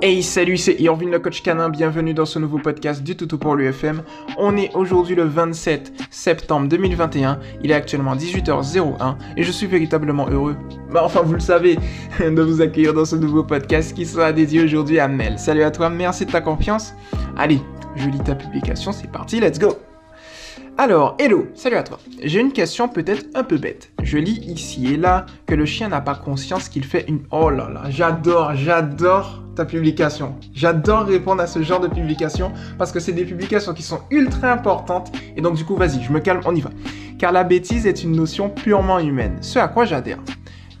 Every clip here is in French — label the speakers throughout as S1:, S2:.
S1: Hey salut, c'est Irvin le coach canin, bienvenue dans ce nouveau podcast du Toutou pour l'UFM. On est aujourd'hui le 27 septembre 2021, il est actuellement 18h01 et je suis véritablement heureux, bah enfin vous le savez, de vous accueillir dans ce nouveau podcast qui sera dédié aujourd'hui à Mel. Salut à toi, merci de ta confiance. Allez, je lis ta publication, c'est parti, let's go alors, hello, salut à toi. J'ai une question peut-être un peu bête. Je lis ici et là que le chien n'a pas conscience qu'il fait une... Oh là là, j'adore, j'adore publication. J'adore répondre à ce genre de publication parce que c'est des publications qui sont ultra importantes. Et donc du coup, vas-y, je me calme, on y va. Car la bêtise est une notion purement humaine, ce à quoi j'adhère.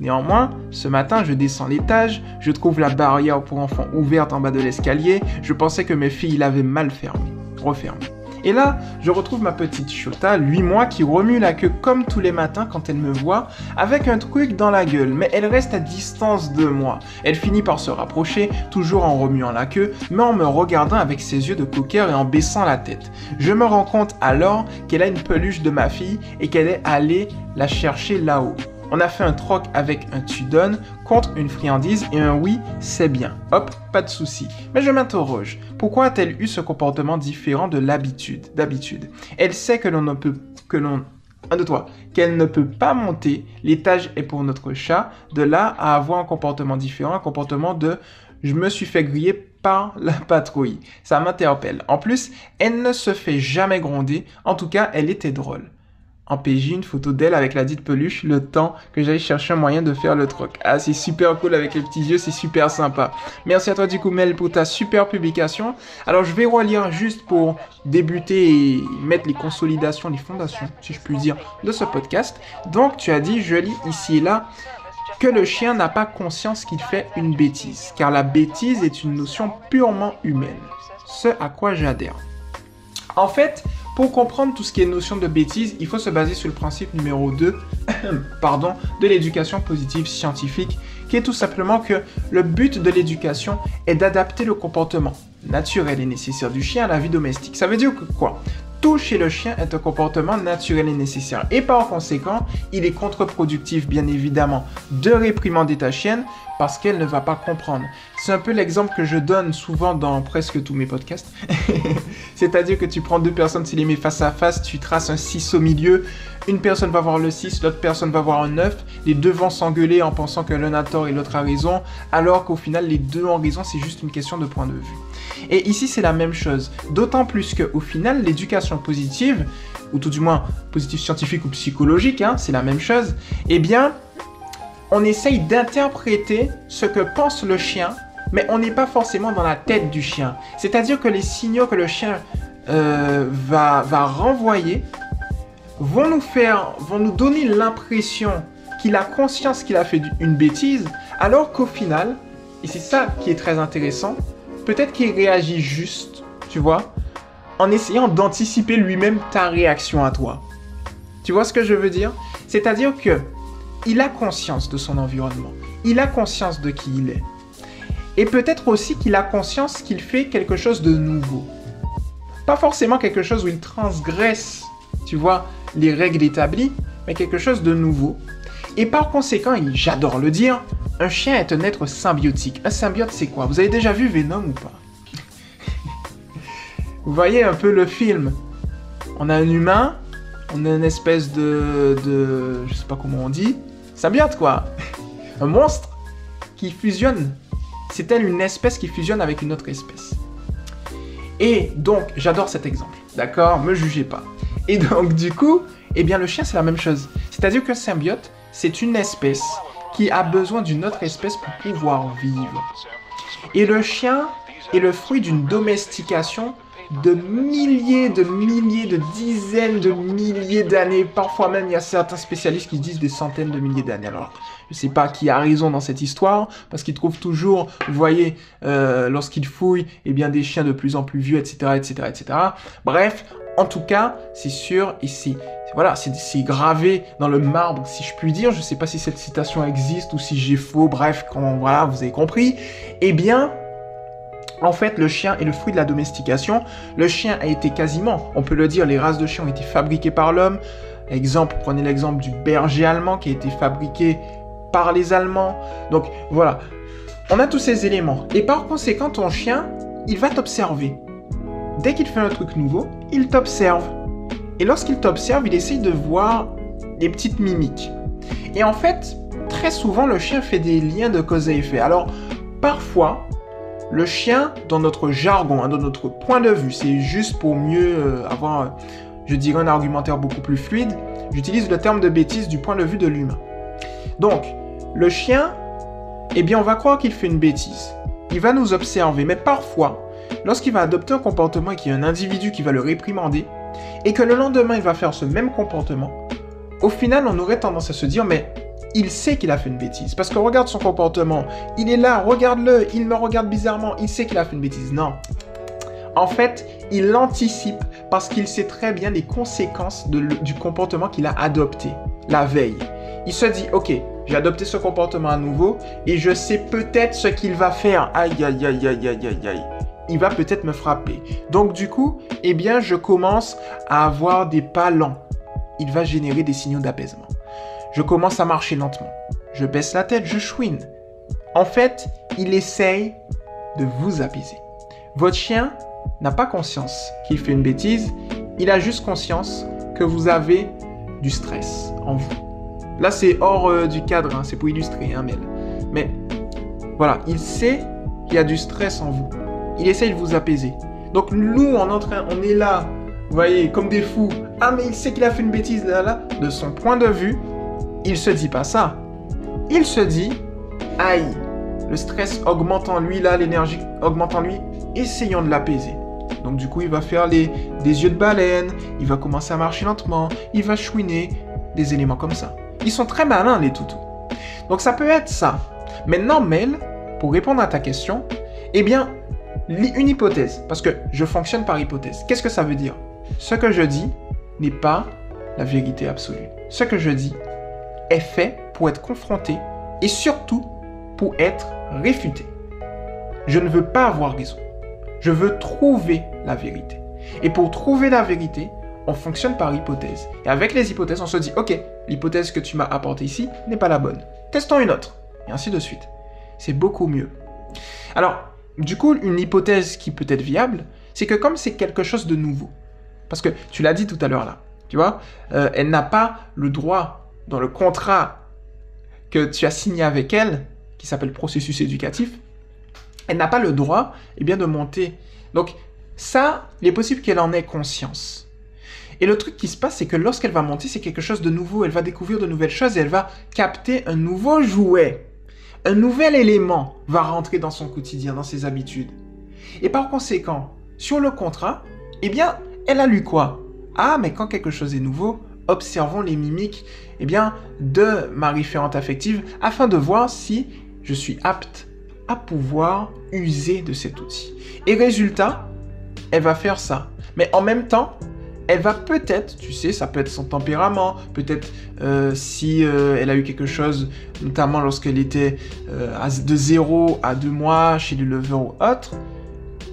S1: Néanmoins, ce matin, je descends l'étage, je trouve la barrière pour enfants ouverte en bas de l'escalier, je pensais que mes filles l'avaient mal fermée, refermée. Et là, je retrouve ma petite Chota, 8 mois, qui remue la queue comme tous les matins quand elle me voit, avec un truc dans la gueule, mais elle reste à distance de moi. Elle finit par se rapprocher, toujours en remuant la queue, mais en me regardant avec ses yeux de coqueur et en baissant la tête. Je me rends compte alors qu'elle a une peluche de ma fille et qu'elle est allée la chercher là-haut. On a fait un troc avec un tu donnes contre une friandise et un oui, c'est bien. Hop, pas de souci. Mais je m'interroge, pourquoi a-t-elle eu ce comportement différent de l'habitude, d'habitude? Elle sait que l'on ne peut que l'on un de toi, qu'elle ne peut pas monter, l'étage est pour notre chat, de là à avoir un comportement différent, un comportement de je me suis fait griller par la patrouille. Ça m'interpelle. En plus, elle ne se fait jamais gronder, en tout cas, elle était drôle en PJ une photo d'elle avec la dite peluche le temps que j'aille chercher un moyen de faire le troc. Ah, c'est super cool avec les petits yeux, c'est super sympa. Merci à toi du coup Mel pour ta super publication. Alors je vais relire juste pour débuter et mettre les consolidations, les fondations, si je puis dire, de ce podcast. Donc tu as dit, je lis ici et là, que le chien n'a pas conscience qu'il fait une bêtise, car la bêtise est une notion purement humaine. Ce à quoi j'adhère. En fait, pour comprendre tout ce qui est notion de bêtise, il faut se baser sur le principe numéro 2 pardon, de l'éducation positive scientifique, qui est tout simplement que le but de l'éducation est d'adapter le comportement naturel et nécessaire du chien à la vie domestique. Ça veut dire que quoi? Tout chez le chien est un comportement naturel et nécessaire. Et par conséquent, il est contre-productif, bien évidemment, de réprimander ta chienne parce qu'elle ne va pas comprendre. C'est un peu l'exemple que je donne souvent dans presque tous mes podcasts. C'est-à-dire que tu prends deux personnes, tu les mets face à face, tu traces un 6 au milieu, une personne va voir le 6, l'autre personne va voir un 9, les deux vont s'engueuler en pensant que l'un a tort et l'autre a raison, alors qu'au final les deux ont raison, c'est juste une question de point de vue. Et ici, c'est la même chose. D'autant plus qu'au final, l'éducation positive, ou tout du moins positive scientifique ou psychologique, hein, c'est la même chose, eh bien, on essaye d'interpréter ce que pense le chien, mais on n'est pas forcément dans la tête du chien. C'est-à-dire que les signaux que le chien euh, va, va renvoyer vont nous faire, vont nous donner l'impression qu'il a conscience qu'il a fait une bêtise, alors qu'au final, et c'est ça qui est très intéressant, peut-être qu'il réagit juste, tu vois, en essayant d'anticiper lui-même ta réaction à toi. Tu vois ce que je veux dire? C'est-à-dire que il a conscience de son environnement, il a conscience de qui il est. Et peut-être aussi qu'il a conscience qu'il fait quelque chose de nouveau. Pas forcément quelque chose où il transgresse, tu vois, les règles établies, mais quelque chose de nouveau. Et par conséquent, j'adore le dire, un chien est un être symbiotique. Un symbiote, c'est quoi? Vous avez déjà vu Venom ou pas? Vous voyez un peu le film? On a un humain, on a une espèce de, de je sais pas comment on dit, symbiote quoi. Un monstre qui fusionne. C'est elle une espèce qui fusionne avec une autre espèce. Et donc, j'adore cet exemple. D'accord? Me jugez pas. Et donc, du coup, eh bien, le chien, c'est la même chose. C'est-à-dire qu'un symbiote, c'est une espèce qui a besoin d'une autre espèce pour pouvoir vivre. Et le chien est le fruit d'une domestication de milliers, de milliers, de dizaines de milliers d'années. Parfois même, il y a certains spécialistes qui disent des centaines de milliers d'années. Alors, je sais pas qui a raison dans cette histoire, parce qu'ils trouvent toujours, vous voyez, euh, lorsqu'ils fouillent, eh bien, des chiens de plus en plus vieux, etc., etc., etc. Bref, en tout cas, c'est sûr, ici voilà, c'est gravé dans le marbre, si je puis dire. Je ne sais pas si cette citation existe ou si j'ai faux. Bref, voilà, vous avez compris. Eh bien, en fait, le chien est le fruit de la domestication. Le chien a été quasiment, on peut le dire, les races de chiens ont été fabriquées par l'homme. Exemple, prenez l'exemple du berger allemand qui a été fabriqué par les Allemands. Donc voilà, on a tous ces éléments. Et par conséquent, ton chien, il va t'observer. Dès qu'il fait un truc nouveau, il t'observe. Et lorsqu'il t'observe, il essaye de voir des petites mimiques. Et en fait, très souvent, le chien fait des liens de cause à effet. Alors, parfois, le chien, dans notre jargon, hein, dans notre point de vue, c'est juste pour mieux euh, avoir, euh, je dirais, un argumentaire beaucoup plus fluide, j'utilise le terme de bêtise du point de vue de l'humain. Donc, le chien, eh bien, on va croire qu'il fait une bêtise. Il va nous observer, mais parfois, lorsqu'il va adopter un comportement et qu'il y a un individu qui va le réprimander, et que le lendemain il va faire ce même comportement, au final on aurait tendance à se dire mais il sait qu'il a fait une bêtise. Parce que regarde son comportement. Il est là, regarde-le, il me regarde bizarrement, il sait qu'il a fait une bêtise. Non. En fait, il l'anticipe parce qu'il sait très bien les conséquences du comportement qu'il a adopté la veille. Il se dit, ok, j'ai adopté ce comportement à nouveau et je sais peut-être ce qu'il va faire. Aïe, aïe, aïe, aïe, aïe, aïe, aïe. Il va peut-être me frapper. Donc du coup, eh bien, je commence à avoir des pas lents. Il va générer des signaux d'apaisement. Je commence à marcher lentement. Je baisse la tête, je chouine. En fait, il essaye de vous apaiser. Votre chien n'a pas conscience qu'il fait une bêtise, il a juste conscience que vous avez du stress en vous. Là, c'est hors euh, du cadre, hein, c'est pour illustrer, hein. Mais voilà, il sait qu'il y a du stress en vous. Il essaye de vous apaiser. Donc nous, on est, en train, on est là, vous voyez, comme des fous. Ah, mais il sait qu'il a fait une bêtise là, là. De son point de vue, il se dit pas ça. Il se dit, aïe, le stress augmente en lui, l'énergie augmente en lui, essayons de l'apaiser. Donc du coup, il va faire les, des yeux de baleine, il va commencer à marcher lentement, il va chouiner, des éléments comme ça. Ils sont très malins, les toutous. Donc ça peut être ça. Maintenant, Mel, pour répondre à ta question, eh bien, une hypothèse, parce que je fonctionne par hypothèse. Qu'est-ce que ça veut dire? Ce que je dis n'est pas la vérité absolue. Ce que je dis est fait pour être confronté et surtout pour être réfuté. Je ne veux pas avoir raison. Je veux trouver la vérité. Et pour trouver la vérité, on fonctionne par hypothèse. Et avec les hypothèses, on se dit, ok, l'hypothèse que tu m'as apportée ici n'est pas la bonne. Testons une autre. Et ainsi de suite. C'est beaucoup mieux. Alors, du coup, une hypothèse qui peut être viable, c'est que comme c'est quelque chose de nouveau, parce que tu l'as dit tout à l'heure là, tu vois, euh, elle n'a pas le droit dans le contrat que tu as signé avec elle, qui s'appelle processus éducatif, elle n'a pas le droit eh bien, de monter. Donc ça, il est possible qu'elle en ait conscience. Et le truc qui se passe, c'est que lorsqu'elle va monter, c'est quelque chose de nouveau. Elle va découvrir de nouvelles choses et elle va capter un nouveau jouet. Un nouvel élément va rentrer dans son quotidien, dans ses habitudes. Et par conséquent, sur le contrat, eh bien, elle a lu quoi? Ah, mais quand quelque chose est nouveau, observons les mimiques eh bien, de ma référente affective afin de voir si je suis apte à pouvoir user de cet outil. Et résultat, elle va faire ça. Mais en même temps, elle va peut-être, tu sais, ça peut être son tempérament, peut-être euh, si euh, elle a eu quelque chose, notamment lorsqu'elle était euh, de 0 à 2 mois chez le lever ou autre,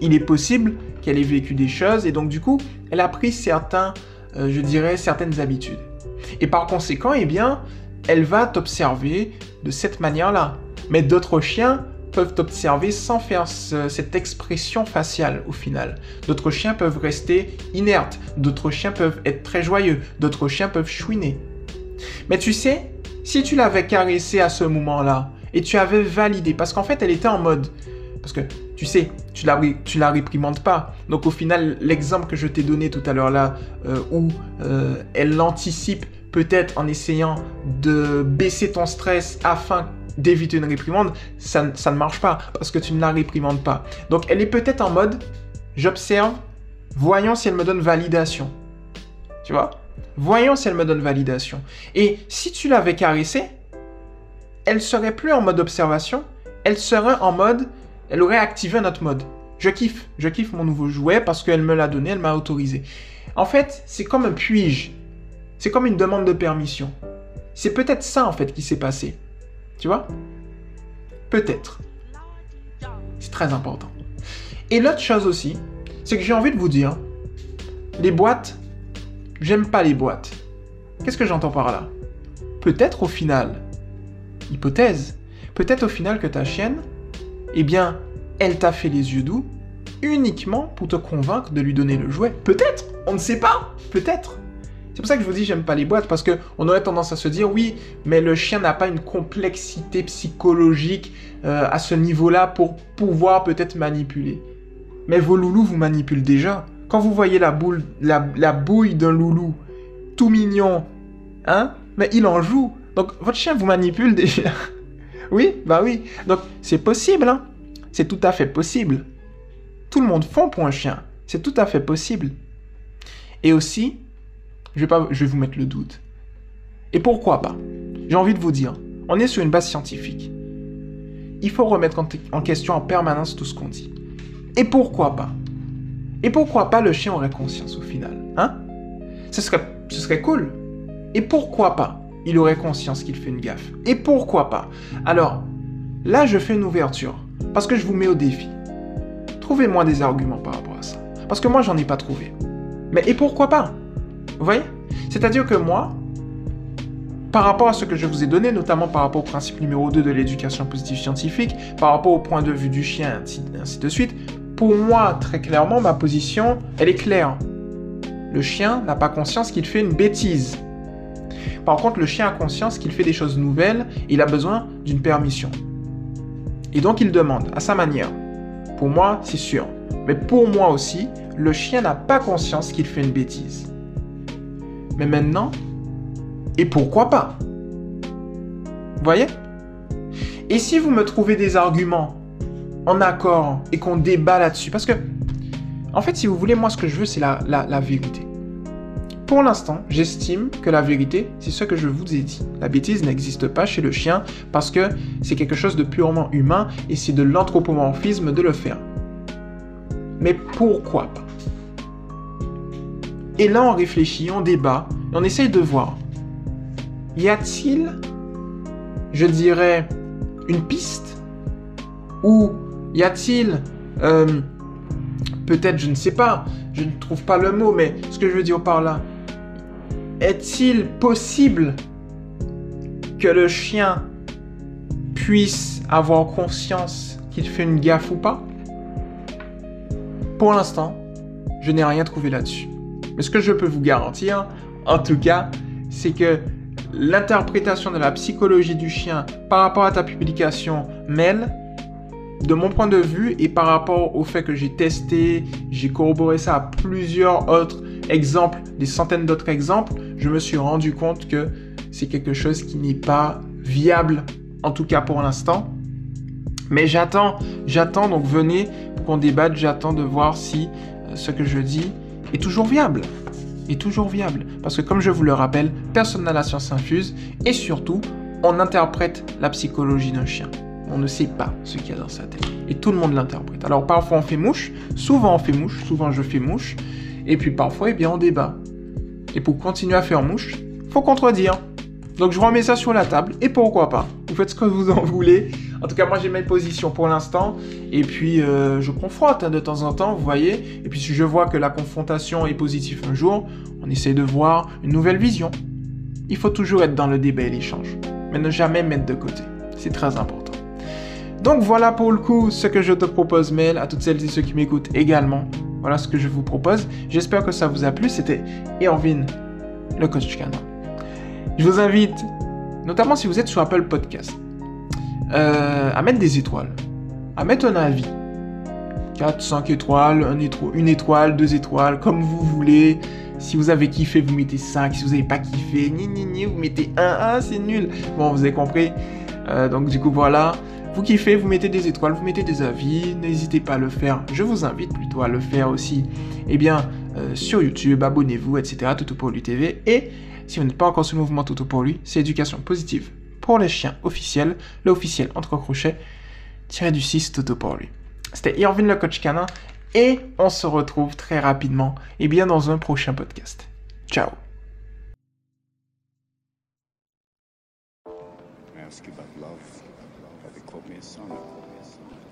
S1: il est possible qu'elle ait vécu des choses et donc du coup, elle a pris certains euh, je dirais, certaines habitudes. Et par conséquent, eh bien, elle va t'observer de cette manière-là. Mais d'autres chiens peuvent t'observer sans faire cette expression faciale au final. D'autres chiens peuvent rester inertes, d'autres chiens peuvent être très joyeux, d'autres chiens peuvent chouiner. Mais tu sais, si tu l'avais caressé à ce moment-là et tu avais validé, parce qu'en fait elle était en mode, parce que tu sais, tu la, tu la réprimandes pas. Donc au final, l'exemple que je t'ai donné tout à l'heure là, euh, où euh, elle l'anticipe peut-être en essayant de baisser ton stress afin d'éviter une réprimande, ça, ça ne marche pas parce que tu ne la réprimandes pas. Donc elle est peut-être en mode, j'observe, voyons si elle me donne validation. Tu vois? Voyons si elle me donne validation. Et si tu l'avais caressée, elle serait plus en mode observation, elle serait en mode elle aurait activé un autre mode. Je kiffe, je kiffe mon nouveau jouet parce qu'elle me l'a donné, elle m'a autorisé. En fait, c'est comme un puis-je. C'est comme une demande de permission. C'est peut-être ça en fait qui s'est passé. Tu vois? Peut-être. C'est très important. Et l'autre chose aussi, c'est que j'ai envie de vous dire, les boîtes, j'aime pas les boîtes. Qu'est-ce que j'entends par là? Peut-être au final, hypothèse, peut-être au final que ta chienne, eh bien, elle t'a fait les yeux doux uniquement pour te convaincre de lui donner le jouet. Peut-être, on ne sait pas, peut-être. C'est pour ça que je vous dis j'aime pas les boîtes parce que on aurait tendance à se dire oui, mais le chien n'a pas une complexité psychologique euh, à ce niveau-là pour pouvoir peut-être manipuler. Mais vos loulous vous manipulent déjà. Quand vous voyez la boule, la, la bouille d'un loulou tout mignon, hein, mais il en joue. Donc votre chien vous manipule déjà. Oui, bah oui. Donc c'est possible, hein. C'est tout à fait possible. Tout le monde fond pour un chien. C'est tout à fait possible. Et aussi, je vais, pas, vous mettre le doute. Et pourquoi pas? J'ai envie de vous dire, on est sur une base scientifique. Il faut remettre en, question en permanence tout ce qu'on dit. Et pourquoi pas? Et pourquoi pas le chien aurait conscience au final Hein? Ce serait, ce serait cool. Et pourquoi pas? Il aurait conscience qu'il fait une gaffe. Et pourquoi pas? Alors, là, je fais une ouverture. Parce que je vous mets au défi. Trouvez-moi des arguments par rapport à ça. Parce que moi, j'en ai pas trouvé. Mais et pourquoi pas? Vous voyez? C'est-à-dire que moi, par rapport à ce que je vous ai donné, notamment par rapport au principe numéro 2 de l'éducation positive scientifique, par rapport au point de vue du chien, ainsi, ainsi de suite, pour moi, très clairement, ma position, elle est claire. Le chien n'a pas conscience qu'il fait une bêtise. Par contre, le chien a conscience qu'il fait des choses nouvelles, il a besoin d'une permission. Et donc il demande, à sa manière. Pour moi, c'est sûr. Mais pour moi aussi, le chien n'a pas conscience qu'il fait une bêtise. Mais maintenant, et pourquoi pas? Vous voyez? Et si vous me trouvez des arguments en accord et qu'on débat là-dessus? Parce que, en fait, si vous voulez, moi, ce que je veux, c'est la, la, vérité. Pour l'instant, j'estime que la vérité, c'est ce que je vous ai dit. La bêtise n'existe pas chez le chien parce que c'est quelque chose de purement humain et c'est de l'anthropomorphisme de le faire. Mais pourquoi pas? Et là, on réfléchit, on débat, on essaye de voir. Y a-t-il, je dirais, une piste? Ou y a-t-il, euh, peut-être, je ne sais pas, je ne trouve pas le mot, mais ce que je veux dire par là, est-il possible que le chien puisse avoir conscience qu'il fait une gaffe ou pas? Pour l'instant, je n'ai rien trouvé là-dessus. Mais ce que je peux vous garantir, en tout cas, c'est que l'interprétation de la psychologie du chien par rapport à ta publication mêle, de mon point de vue et par rapport au fait que j'ai testé, j'ai corroboré ça à plusieurs autres exemples, des centaines d'autres exemples, je me suis rendu compte que c'est quelque chose qui n'est pas viable, en tout cas pour l'instant. Mais j'attends, j'attends, donc venez pour qu'on débatte, j'attends de voir si euh, ce que je dis est toujours viable. Est toujours viable. Parce que comme je vous le rappelle, personne n'a la science infuse et surtout, on interprète la psychologie d'un chien. On ne sait pas ce qu'il y a dans sa tête. Et tout le monde l'interprète. Alors parfois on fait mouche, souvent on fait mouche, souvent je fais mouche, et puis parfois, eh bien, on débat. Et pour continuer à faire mouche, faut contredire. Donc je remets ça sur la table, et pourquoi pas Vous faites ce que vous en voulez. En tout cas, moi j'ai mes positions pour l'instant. Et puis euh, je confronte hein, de temps en temps, vous voyez. Et puis si je vois que la confrontation est positive un jour, on essaie de voir une nouvelle vision. Il faut toujours être dans le débat et l'échange. Mais ne jamais mettre de côté. C'est très important. Donc voilà pour le coup ce que je te propose, Mel, à toutes celles et ceux qui m'écoutent également. Voilà ce que je vous propose. J'espère que ça vous a plu. C'était Erwin, le coach canin. Je vous invite, notamment si vous êtes sur Apple Podcast, euh, à mettre des étoiles, à mettre un avis. 4, 5 étoiles, une étoile, deux étoiles, comme vous voulez. Si vous avez kiffé, vous mettez 5. Si vous n'avez pas kiffé, ni ni ni, vous mettez 1, 1, c'est nul. Bon, vous avez compris. Euh, donc du coup, voilà. Vous kiffez, vous mettez des étoiles, vous mettez des avis. N'hésitez pas à le faire. Je vous invite plutôt à le faire aussi. Eh bien, euh, sur YouTube, abonnez-vous, etc. Tout pour lui TV. Et si vous n'êtes pas encore sur le mouvement Toto pour lui, c'est éducation positive pour les chiens officiels, le officiel entre crochets, tiré du 6 Toto pour lui. C'était Irvin le coach canin et on se retrouve très rapidement et bien dans un prochain podcast. Ciao
S2: a sonnet.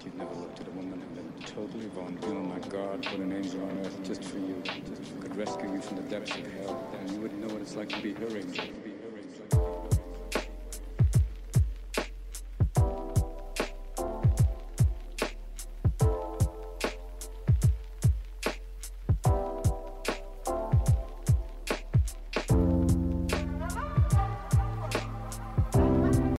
S2: You never looked at a woman and been totally vulnerable. Oh my God, put an angel on earth just for you. Just could
S1: rescue you from the depths of hell. And you wouldn't know what it's like to be her angel.